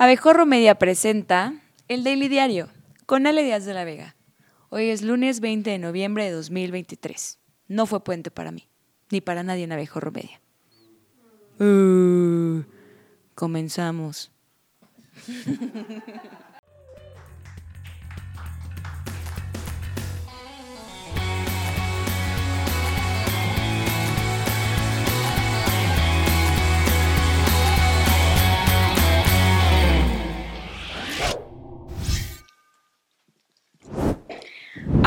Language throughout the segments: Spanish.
Abejorro Media presenta El Daily Diario con Ale Díaz de la Vega. Hoy es lunes 20 de noviembre de 2023. No fue puente para mí, ni para nadie en Abejorro Media. Uh, comenzamos.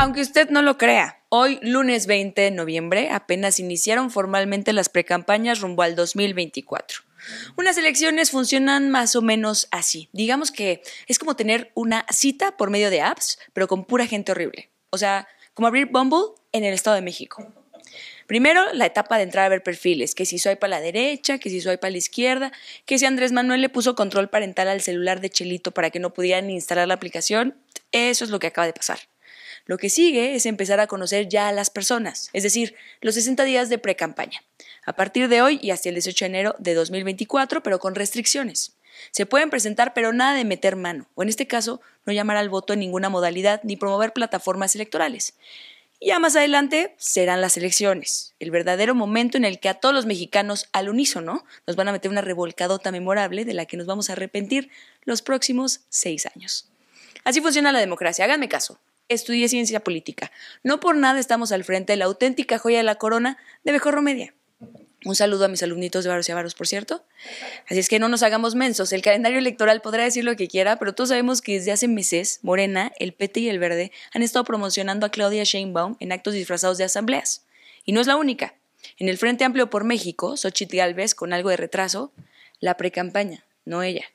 Aunque usted no lo crea, hoy, lunes 20 de noviembre, apenas iniciaron formalmente las precampañas rumbo al 2024. Unas elecciones funcionan más o menos así. Digamos que es como tener una cita por medio de apps, pero con pura gente horrible. O sea, como abrir Bumble en el Estado de México. Primero, la etapa de entrar a ver perfiles, que si soy para la derecha, que si soy para la izquierda, que si Andrés Manuel le puso control parental al celular de Chelito para que no pudieran instalar la aplicación, eso es lo que acaba de pasar. Lo que sigue es empezar a conocer ya a las personas, es decir, los 60 días de pre-campaña, a partir de hoy y hasta el 18 de enero de 2024, pero con restricciones. Se pueden presentar, pero nada de meter mano, o en este caso, no llamar al voto en ninguna modalidad ni promover plataformas electorales. Ya más adelante serán las elecciones, el verdadero momento en el que a todos los mexicanos al unísono nos van a meter una revolcadota memorable de la que nos vamos a arrepentir los próximos seis años. Así funciona la democracia, háganme caso estudié ciencia política. No por nada estamos al frente de la auténtica joya de la corona de Mejor Media. Un saludo a mis alumnitos de Varos y Avaros, por cierto. Así es que no nos hagamos mensos. El calendario electoral podrá decir lo que quiera, pero todos sabemos que desde hace meses, Morena, el PT y el Verde han estado promocionando a Claudia Sheinbaum en actos disfrazados de asambleas. Y no es la única. En el Frente Amplio por México, Xochitl Galvez, con algo de retraso, la precampaña, no ella.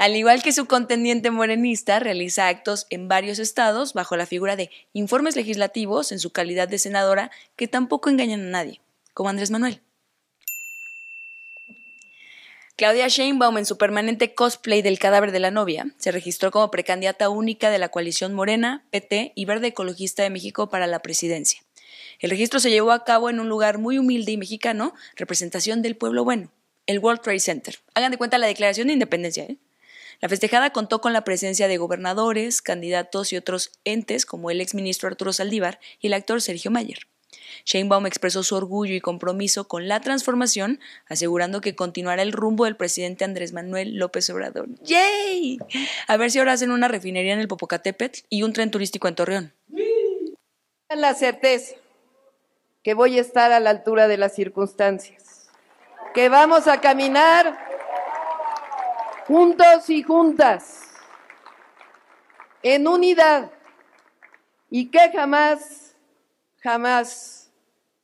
Al igual que su contendiente morenista, realiza actos en varios estados bajo la figura de informes legislativos en su calidad de senadora que tampoco engañan a nadie, como Andrés Manuel. Claudia Sheinbaum, en su permanente cosplay del cadáver de la novia, se registró como precandidata única de la coalición Morena, PT y Verde Ecologista de México para la presidencia. El registro se llevó a cabo en un lugar muy humilde y mexicano, representación del pueblo bueno, el World Trade Center. Hagan de cuenta la declaración de independencia, ¿eh? La festejada contó con la presencia de gobernadores, candidatos y otros entes como el exministro Arturo Saldívar y el actor Sergio Mayer. Sheinbaum expresó su orgullo y compromiso con la transformación, asegurando que continuará el rumbo del presidente Andrés Manuel López Obrador. ¡Yay! A ver si ahora hacen una refinería en el Popocatépetl y un tren turístico en Torreón. La certeza que voy a estar a la altura de las circunstancias, que vamos a caminar juntos y juntas, en unidad, y que jamás, jamás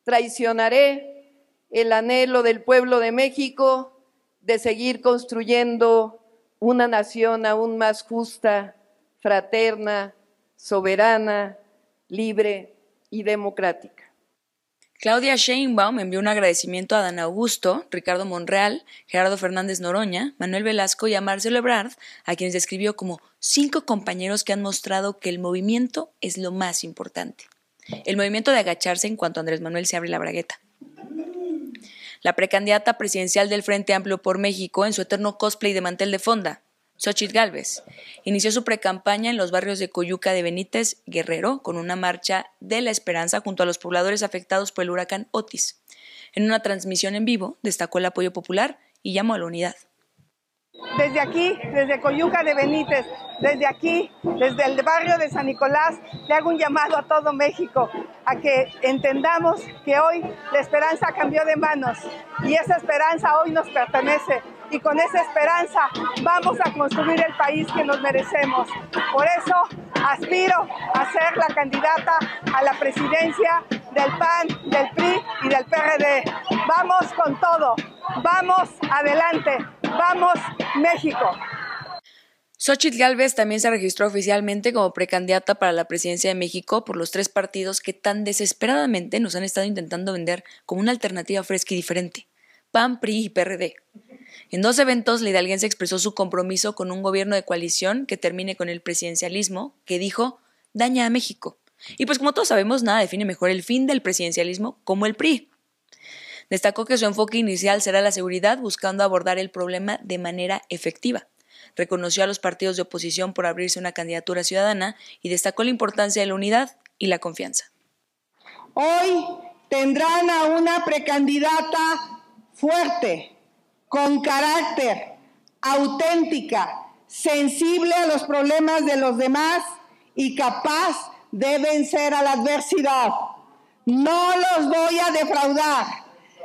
traicionaré el anhelo del pueblo de México de seguir construyendo una nación aún más justa, fraterna, soberana, libre y democrática. Claudia Sheinbaum envió un agradecimiento a Dan Augusto, Ricardo Monreal, Gerardo Fernández Noroña, Manuel Velasco y a Marcelo Ebrard, a quienes describió como cinco compañeros que han mostrado que el movimiento es lo más importante. El movimiento de agacharse en cuanto Andrés Manuel se abre la bragueta. La precandidata presidencial del Frente Amplio por México en su eterno cosplay de mantel de fonda, Xochitl Galvez inició su precampaña en los barrios de Coyuca de Benítez, Guerrero, con una marcha de la esperanza junto a los pobladores afectados por el huracán Otis. En una transmisión en vivo destacó el apoyo popular y llamó a la unidad. Desde aquí, desde Coyuca de Benítez, desde aquí, desde el barrio de San Nicolás, le hago un llamado a todo México a que entendamos que hoy la esperanza cambió de manos y esa esperanza hoy nos pertenece y con esa esperanza vamos a construir el país que nos merecemos. Por eso aspiro a ser la candidata a la presidencia del PAN, del PRI y del PRD. Vamos con todo, vamos adelante, vamos México. Xochitl Galvez también se registró oficialmente como precandidata para la presidencia de México por los tres partidos que tan desesperadamente nos han estado intentando vender como una alternativa fresca y diferente: PAN, PRI y PRD. En dos eventos, la hidalguense expresó su compromiso con un gobierno de coalición que termine con el presidencialismo, que dijo daña a México. Y pues como todos sabemos, nada define mejor el fin del presidencialismo como el PRI. Destacó que su enfoque inicial será la seguridad, buscando abordar el problema de manera efectiva. Reconoció a los partidos de oposición por abrirse una candidatura ciudadana y destacó la importancia de la unidad y la confianza. Hoy tendrán a una precandidata fuerte, con carácter, auténtica, sensible a los problemas de los demás y capaz de vencer a la adversidad. No los voy a defraudar.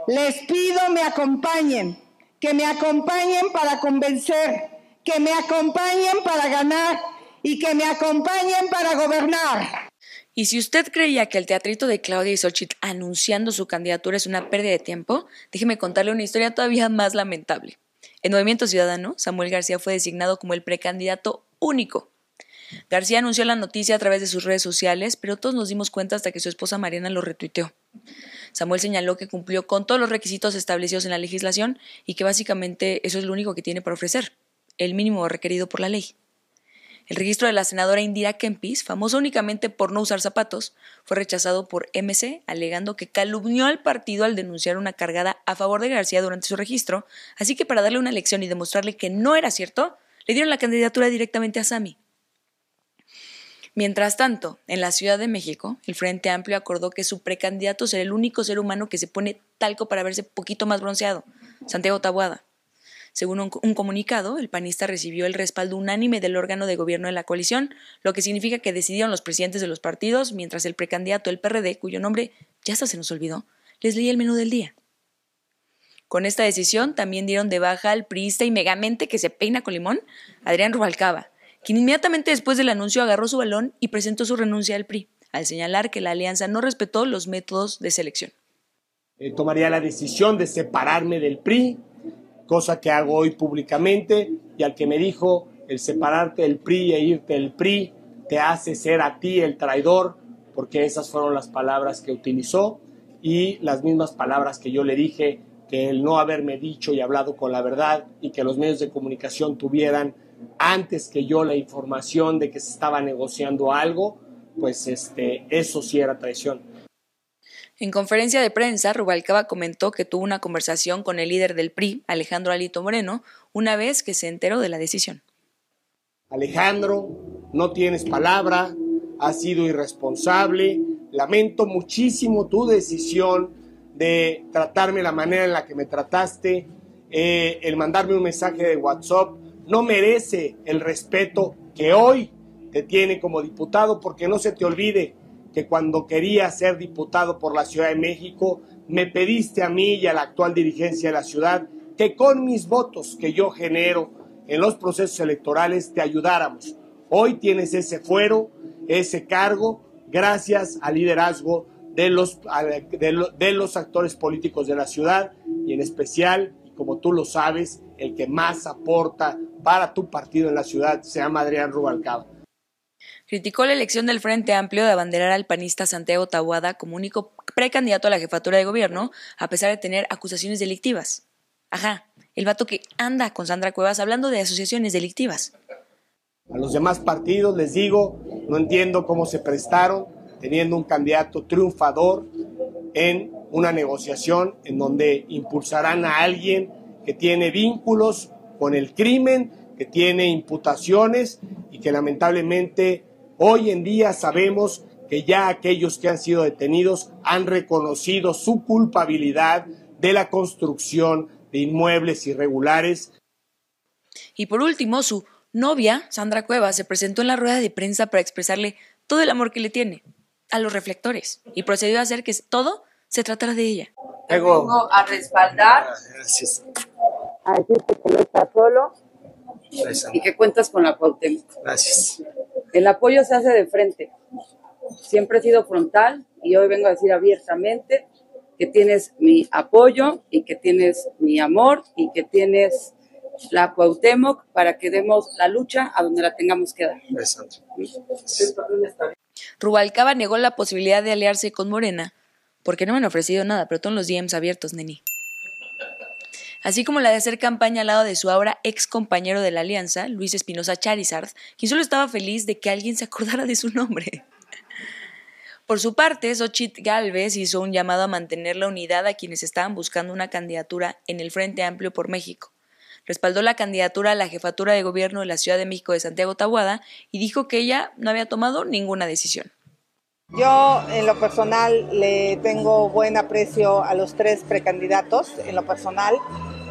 Les pido me acompañen, que me acompañen para convencer, que me acompañen para ganar y que me acompañen para gobernar. Y si usted creía que el teatrito de Claudia y Xochitl anunciando su candidatura es una pérdida de tiempo, déjeme contarle una historia todavía más lamentable. En Movimiento Ciudadano, Samuel García fue designado como el precandidato único. García anunció la noticia a través de sus redes sociales, pero todos nos dimos cuenta hasta que su esposa Mariana lo retuiteó. Samuel señaló que cumplió con todos los requisitos establecidos en la legislación y que básicamente eso es lo único que tiene para ofrecer, el mínimo requerido por la ley. El registro de la senadora Indira Kempis, famosa únicamente por no usar zapatos, fue rechazado por MC, alegando que calumnió al partido al denunciar una cargada a favor de García durante su registro, así que para darle una lección y demostrarle que no era cierto, le dieron la candidatura directamente a Sami. Mientras tanto, en la Ciudad de México, el Frente Amplio acordó que su precandidato será el único ser humano que se pone talco para verse poquito más bronceado, Santiago Tabuada. Según un, comunicado, el panista recibió el respaldo unánime del órgano de gobierno de la coalición, lo que significa que decidieron los presidentes de los partidos, mientras el precandidato del PRD, cuyo nombre ya hasta se nos olvidó, les leía el menú del día. Con esta decisión también dieron de baja al priista y megamente que se peina con limón, Adrián Rubalcaba, quien inmediatamente después del anuncio agarró su balón y presentó su renuncia al PRI, al señalar que la alianza no respetó los métodos de selección. Eh, tomaría la decisión de separarme del PRI, cosa que hago hoy públicamente, y al que me dijo, el separarte del PRI e irte del PRI te hace ser a ti el traidor, porque esas fueron las palabras que utilizó y las mismas palabras que yo le dije, que el no haberme dicho y hablado con la verdad y que los medios de comunicación tuvieran antes que yo la información de que se estaba negociando algo, pues este, eso sí era traición. En conferencia de prensa, Rubalcaba comentó que tuvo una conversación con el líder del PRI, Alejandro Alito Moreno, una vez que se enteró de la decisión. Alejandro, no tienes palabra, has sido irresponsable, lamento muchísimo tu decisión de tratarme la manera en la que me trataste, eh, el mandarme un mensaje de WhatsApp, no merece el respeto que hoy te tiene como diputado, porque no se te olvide, que cuando quería ser diputado por la Ciudad de México, me pediste a mí y a la actual dirigencia de la ciudad que con mis votos que yo genero en los procesos electorales te ayudáramos. Hoy tienes ese fuero, ese cargo, gracias al liderazgo de los, de, los actores políticos de la ciudad y en especial, como tú lo sabes, el que más aporta para tu partido en la ciudad se llama Adrián Rubalcaba. Criticó la elección del Frente Amplio de abanderar al panista Santiago Tabuada como único precandidato a la jefatura de gobierno, a pesar de tener acusaciones delictivas. Ajá, el vato que anda con Sandra Cuevas hablando de asociaciones delictivas. A los demás partidos les digo, no entiendo cómo se prestaron teniendo un candidato triunfador en una negociación en donde impulsarán a alguien que tiene vínculos con el crimen, que tiene imputaciones y que lamentablemente Hoy en día sabemos que ya aquellos que han sido detenidos han reconocido su culpabilidad de la construcción de inmuebles irregulares. Y por último, su novia, Sandra Cuevas, se presentó en la rueda de prensa para expresarle todo el amor que le tiene a los reflectores y procedió a hacer que todo se tratara de ella. Vengo a respaldar. Gracias. A decirte que no estás solo y que cuentas con la Cuauhtémoc. Gracias. El apoyo se hace de frente. Siempre he sido frontal y hoy vengo a decir abiertamente que tienes mi apoyo y que tienes mi amor y que tienes la Cuauhtémoc para que demos la lucha a donde la tengamos que dar. Rubalcaba negó la posibilidad de aliarse con Morena porque no me han ofrecido nada, pero todos los DMs abiertos, Neni así como la de hacer campaña al lado de su ahora ex compañero de la alianza, Luis Espinosa Charizard, quien solo estaba feliz de que alguien se acordara de su nombre. Por su parte, Xochitl Galvez hizo un llamado a mantener la unidad a quienes estaban buscando una candidatura en el Frente Amplio por México. Respaldó la candidatura a la jefatura de gobierno de la Ciudad de México de Santiago Tahuada y dijo que ella no había tomado ninguna decisión. Yo en lo personal le tengo buen aprecio a los tres precandidatos, en lo personal,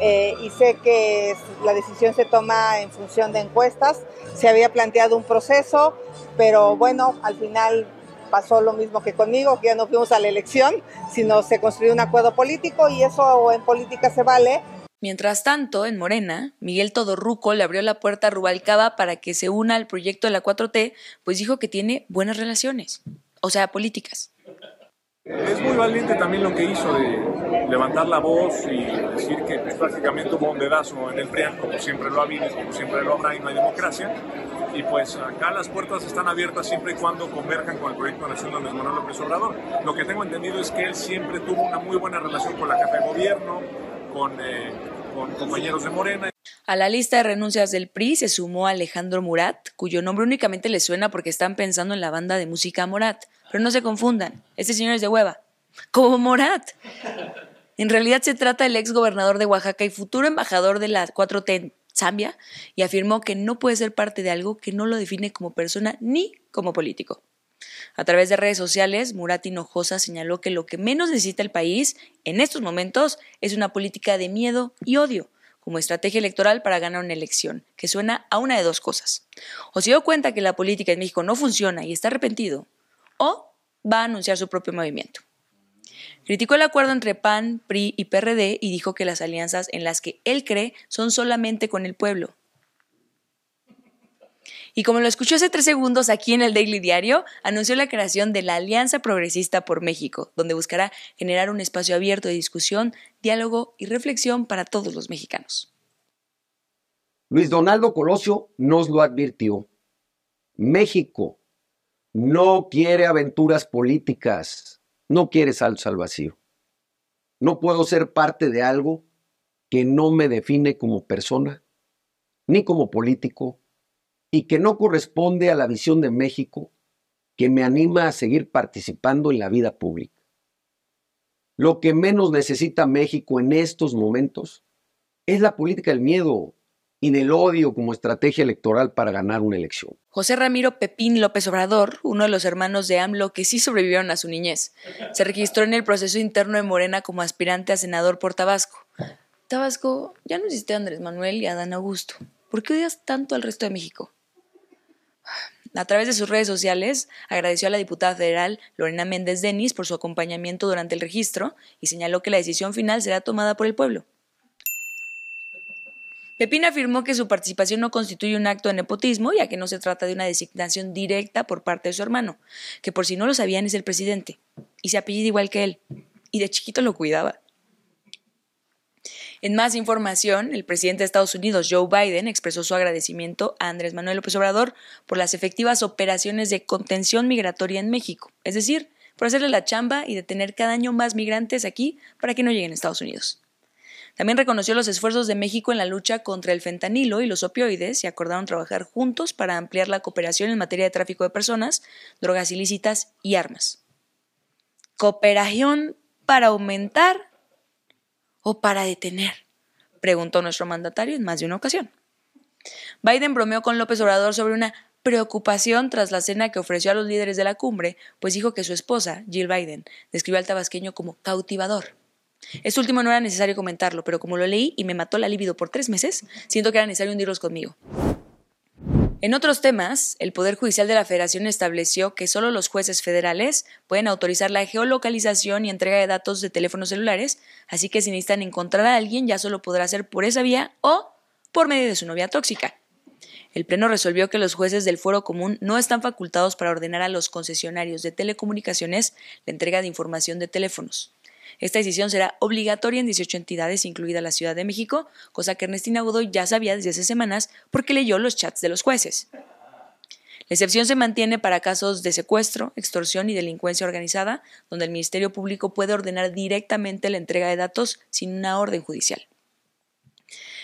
eh, y sé que la decisión se toma en función de encuestas. Se había planteado un proceso, pero bueno, al final pasó lo mismo que conmigo, que ya no fuimos a la elección, sino se construyó un acuerdo político y eso en política se vale. Mientras tanto, en Morena, Miguel Todorruco le abrió la puerta a Rubalcaba para que se una al proyecto de la 4T, pues dijo que tiene buenas relaciones, o sea, políticas. Es muy valiente también lo que hizo de levantar la voz y decir que pues, prácticamente un dedazo en el PRIAN, como siempre lo ha habido, como siempre lo habrá y no hay democracia. Y pues acá las puertas están abiertas siempre y cuando converjan con el proyecto nacional de Andrés Manuel López Obrador. Lo que tengo entendido es que él siempre tuvo una muy buena relación con la jefa de gobierno, con, eh, con compañeros de Morena. A la lista de renuncias del PRI se sumó Alejandro Murat, cuyo nombre únicamente le suena porque están pensando en la banda de música Morat. Pero no se confundan, este señor es de hueva. Como Morat. En realidad se trata del ex gobernador de Oaxaca y futuro embajador de la 4T en Zambia, y afirmó que no puede ser parte de algo que no lo define como persona ni como político. A través de redes sociales, Murat Hinojosa señaló que lo que menos necesita el país en estos momentos es una política de miedo y odio como estrategia electoral para ganar una elección, que suena a una de dos cosas. O se dio cuenta que la política en México no funciona y está arrepentido, o va a anunciar su propio movimiento. Criticó el acuerdo entre PAN, PRI y PRD y dijo que las alianzas en las que él cree son solamente con el pueblo. Y como lo escuchó hace tres segundos aquí en el Daily Diario, anunció la creación de la Alianza Progresista por México, donde buscará generar un espacio abierto de discusión, diálogo y reflexión para todos los mexicanos. Luis Donaldo Colosio nos lo advirtió. México no quiere aventuras políticas, no quiere saltos al vacío. No puedo ser parte de algo que no me define como persona, ni como político, y que no corresponde a la visión de México que me anima a seguir participando en la vida pública. Lo que menos necesita México en estos momentos es la política del miedo, y del odio como estrategia electoral para ganar una elección. José Ramiro Pepín López Obrador, uno de los hermanos de AMLO que sí sobrevivieron a su niñez, se registró en el proceso interno de Morena como aspirante a senador por Tabasco. Tabasco, ya no existe Andrés Manuel y Adán Augusto. ¿Por qué odias tanto al resto de México? A través de sus redes sociales, agradeció a la diputada federal Lorena Méndez Denis por su acompañamiento durante el registro y señaló que la decisión final será tomada por el pueblo. Pepín afirmó que su participación no constituye un acto de nepotismo, ya que no se trata de una designación directa por parte de su hermano, que por si no lo sabían es el presidente, y se apellida igual que él, y de chiquito lo cuidaba. En más información, el presidente de Estados Unidos, Joe Biden, expresó su agradecimiento a Andrés Manuel López Obrador por las efectivas operaciones de contención migratoria en México, es decir, por hacerle la chamba y detener cada año más migrantes aquí para que no lleguen a Estados Unidos. También reconoció los esfuerzos de México en la lucha contra el fentanilo y los opioides y acordaron trabajar juntos para ampliar la cooperación en materia de tráfico de personas, drogas ilícitas y armas. ¿Cooperación para aumentar o para detener? preguntó nuestro mandatario en más de una ocasión. Biden bromeó con López Obrador sobre una preocupación tras la cena que ofreció a los líderes de la cumbre, pues dijo que su esposa, Jill Biden, describió al tabasqueño como cautivador. Esto último no era necesario comentarlo, pero como lo leí y me mató la libido por tres meses, siento que era necesario hundirlos conmigo. En otros temas, el Poder Judicial de la Federación estableció que solo los jueces federales pueden autorizar la geolocalización y entrega de datos de teléfonos celulares, así que si necesitan encontrar a alguien ya solo podrá ser por esa vía o por medio de su novia tóxica. El Pleno resolvió que los jueces del Foro Común no están facultados para ordenar a los concesionarios de telecomunicaciones la entrega de información de teléfonos. Esta decisión será obligatoria en 18 entidades, incluida la Ciudad de México, cosa que Ernestina Godoy ya sabía desde hace semanas porque leyó los chats de los jueces. La excepción se mantiene para casos de secuestro, extorsión y delincuencia organizada, donde el Ministerio Público puede ordenar directamente la entrega de datos sin una orden judicial.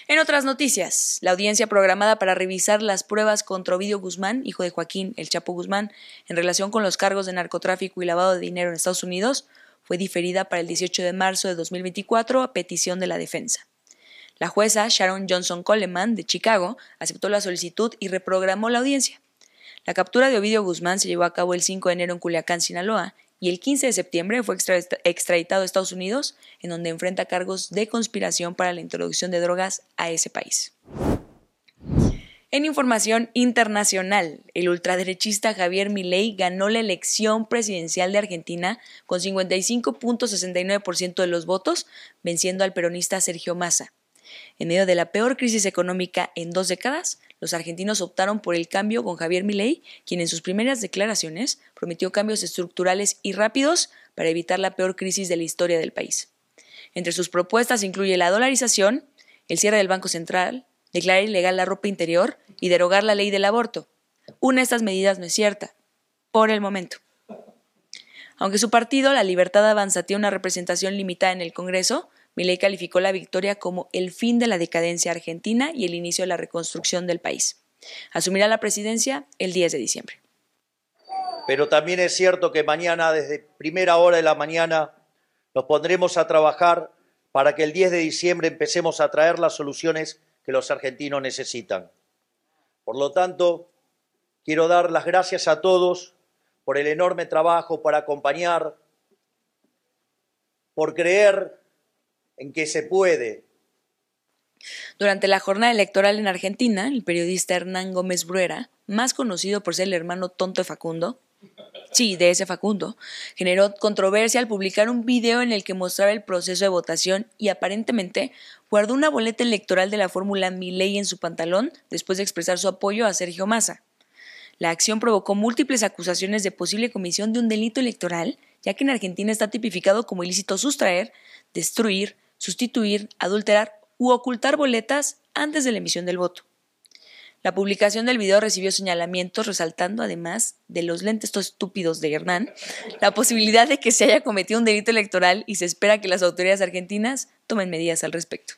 En otras noticias, la audiencia programada para revisar las pruebas contra Ovidio Guzmán, hijo de Joaquín El Chapo Guzmán, en relación con los cargos de narcotráfico y lavado de dinero en Estados Unidos, fue diferida para el 18 de marzo de 2024 a petición de la defensa. La jueza Sharon Johnson Coleman, de Chicago, aceptó la solicitud y reprogramó la audiencia. La captura de Ovidio Guzmán se llevó a cabo el 5 de enero en Culiacán, Sinaloa, y el 15 de septiembre fue extraditado a Estados Unidos, en donde enfrenta cargos de conspiración para la introducción de drogas a ese país. En información internacional, el ultraderechista Javier Milei ganó la elección presidencial de Argentina con 55.69% de los votos, venciendo al peronista Sergio Massa. En medio de la peor crisis económica en dos décadas, los argentinos optaron por el cambio con Javier Milei, quien en sus primeras declaraciones prometió cambios estructurales y rápidos para evitar la peor crisis de la historia del país. Entre sus propuestas incluye la dolarización, el cierre del Banco Central, declarar ilegal la ropa interior y derogar la ley del aborto. Una de estas medidas no es cierta, por el momento. Aunque su partido, La Libertad Avanza, tiene una representación limitada en el Congreso, Milei calificó la victoria como el fin de la decadencia argentina y el inicio de la reconstrucción del país. Asumirá la presidencia el 10 de diciembre. Pero también es cierto que mañana, desde primera hora de la mañana, nos pondremos a trabajar para que el 10 de diciembre empecemos a traer las soluciones que los argentinos necesitan. Por lo tanto, quiero dar las gracias a todos por el enorme trabajo, por acompañar, por creer en que se puede. Durante la jornada electoral en Argentina, el periodista Hernán Gómez Bruera, más conocido por ser el hermano tonto de Facundo, sí, de ese Facundo, generó controversia al publicar un video en el que mostraba el proceso de votación y aparentemente guardó una boleta electoral de la fórmula Milei en su pantalón después de expresar su apoyo a Sergio Massa. La acción provocó múltiples acusaciones de posible comisión de un delito electoral, ya que en Argentina está tipificado como ilícito sustraer, destruir, sustituir, adulterar u ocultar boletas antes de la emisión del voto. La publicación del video recibió señalamientos resaltando, además de los lentes estúpidos de Hernán, la posibilidad de que se haya cometido un delito electoral y se espera que las autoridades argentinas tomen medidas al respecto.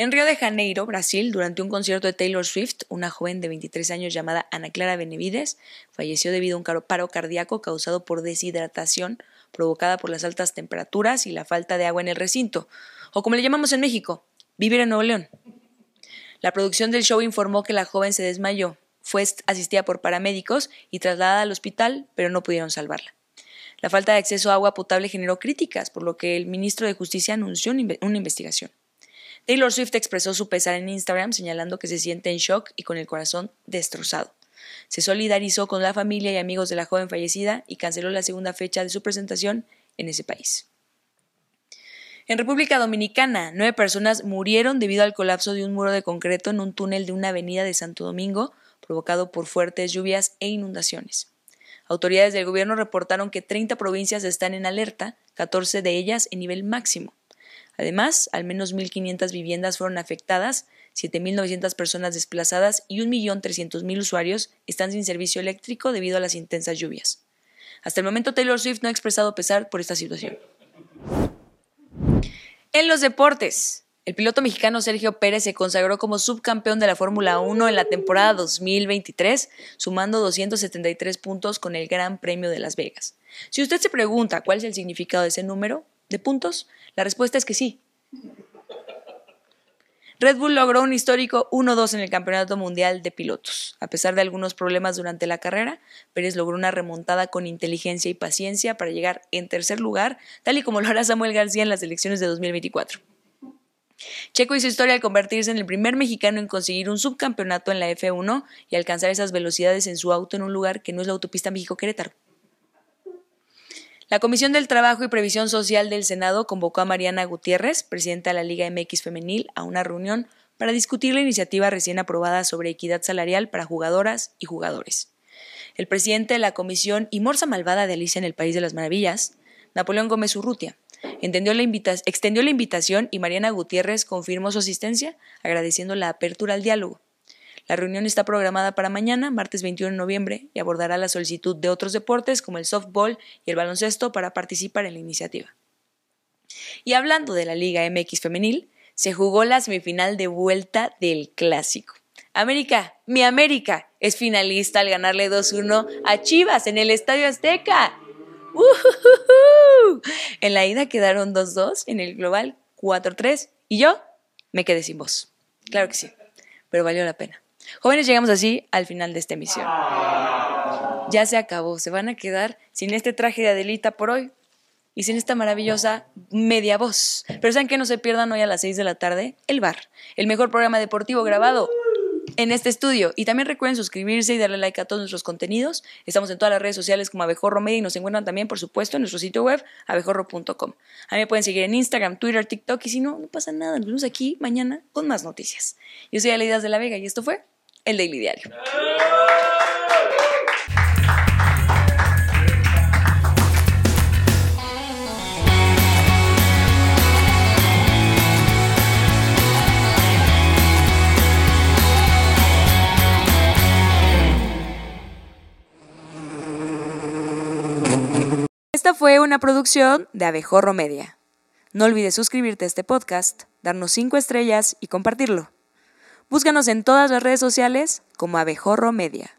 En Río de Janeiro, Brasil, durante un concierto de Taylor Swift, una joven de 23 años llamada Ana Clara Benevides falleció debido a un paro cardíaco causado por deshidratación provocada por las altas temperaturas y la falta de agua en el recinto, o como le llamamos en México, vivir en Nuevo León. La producción del show informó que la joven se desmayó, fue asistida por paramédicos y trasladada al hospital, pero no pudieron salvarla. La falta de acceso a agua potable generó críticas, por lo que el ministro de Justicia anunció una investigación. Taylor Swift expresó su pesar en Instagram señalando que se siente en shock y con el corazón destrozado. Se solidarizó con la familia y amigos de la joven fallecida y canceló la segunda fecha de su presentación en ese país. En República Dominicana, nueve personas murieron debido al colapso de un muro de concreto en un túnel de una avenida de Santo Domingo, provocado por fuertes lluvias e inundaciones. Autoridades del gobierno reportaron que 30 provincias están en alerta, 14 de ellas en nivel máximo. Además, al menos 1.500 viviendas fueron afectadas, 7.900 personas desplazadas y 1.300.000 usuarios están sin servicio eléctrico debido a las intensas lluvias. Hasta el momento Taylor Swift no ha expresado pesar por esta situación. En los deportes, el piloto mexicano Sergio Pérez se consagró como subcampeón de la Fórmula 1 en la temporada 2023, sumando 273 puntos con el Gran Premio de Las Vegas. Si usted se pregunta cuál es el significado de ese número de puntos, la respuesta es que sí. Red Bull logró un histórico 1-2 en el Campeonato Mundial de Pilotos. A pesar de algunos problemas durante la carrera, Pérez logró una remontada con inteligencia y paciencia para llegar en tercer lugar, tal y como lo hará Samuel García en las elecciones de 2024. Checo hizo historia al convertirse en el primer mexicano en conseguir un subcampeonato en la F1 y alcanzar esas velocidades en su auto en un lugar que no es la autopista México-Querétaro. La Comisión del Trabajo y Previsión Social del Senado convocó a Mariana Gutiérrez, presidenta de la Liga MX Femenil, a una reunión para discutir la iniciativa recién aprobada sobre equidad salarial para jugadoras y jugadores. El presidente de la comisión y Morsa Malvada de Alicia en el País de las Maravillas, Napoleón Gómez Urrutia, extendió la invitación y Mariana Gutiérrez confirmó su asistencia, agradeciendo la apertura al diálogo. La reunión está programada para mañana, martes 21 de noviembre, y abordará la solicitud de otros deportes como el softball y el baloncesto para participar en la iniciativa. Y hablando de la Liga MX femenil, se jugó la semifinal de vuelta del clásico. América, mi América, es finalista al ganarle 2-1 a Chivas en el Estadio Azteca. En la ida quedaron 2-2, en el global 4-3 y yo me quedé sin voz. Claro que sí, pero valió la pena. Jóvenes, llegamos así al final de esta emisión. Ya se acabó, se van a quedar sin este traje de Adelita por hoy y sin esta maravillosa media voz. Pero saben que no se pierdan hoy a las 6 de la tarde, El Bar, el mejor programa deportivo grabado en este estudio. Y también recuerden suscribirse y darle like a todos nuestros contenidos. Estamos en todas las redes sociales como Abejorro Media y nos encuentran también, por supuesto, en nuestro sitio web, abejorro.com. A mí me pueden seguir en Instagram, Twitter, TikTok y si no, no pasa nada. Nos vemos aquí mañana con más noticias. Yo soy Aleidas de la Vega y esto fue El Daily. Esta fue una producción de Abejorro Media. No olvides suscribirte a este podcast, darnos 5 estrellas y compartirlo. Búscanos en todas las redes sociales como Abejorro Media.